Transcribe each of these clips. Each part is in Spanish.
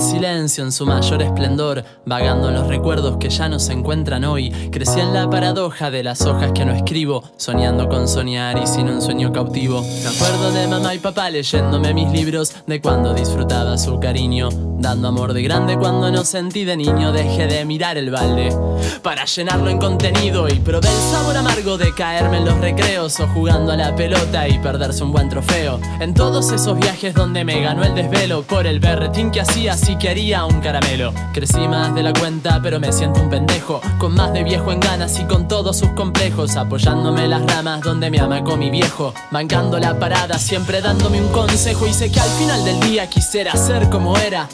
silencio en su mayor esplendor, vagando en los recuerdos que ya no se encuentran hoy. Crecí en la paradoja de las hojas que no escribo, soñando con soñar y sin un sueño cautivo. Me acuerdo de mamá y papá leyéndome mis libros, de cuando disfrutaba su cariño, dando amor de grande cuando no sentí de niño. Dejé de mirar el balde para llenarlo en contenido y probé el sabor amargo de caerme en los recreos o jugando a la pelota y perderse un buen trofeo. En todos esos viajes donde me ganó el desvelo por el berretín que hacía si quería un caramelo. Crecí más de la cuenta, pero me siento un pendejo, con más de viejo en ganas y con todos sus complejos, apoyándome las ramas donde me amacó mi viejo, mancando la parada, siempre dándome un consejo y sé que al final del día quisiera ser como era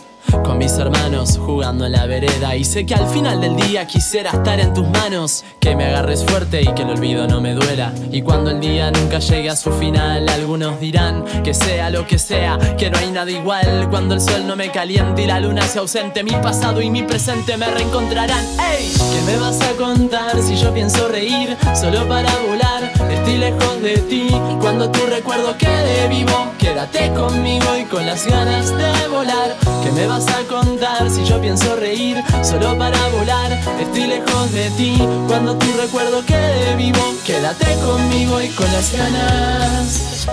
con mis hermanos jugando en la vereda y sé que al final del día quisiera estar en tus manos, que me agarres fuerte y que el olvido no me duela. Y cuando el día nunca llegue a su final, algunos dirán que sea lo que sea, que no hay nada igual. Cuando el sol no me caliente y la luna se ausente, mi pasado y mi presente me reencontrarán. ¡Ey! ¿Qué me vas a contar si yo pienso reír solo para volar? Estoy lejos de ti. Cuando tu recuerdo quede vivo, quédate conmigo y con las ganas de volar. ¿Qué me vas a contar si yo pienso reír solo para volar? Estoy lejos de ti. Cuando tu recuerdo quede vivo, quédate conmigo y con las ganas.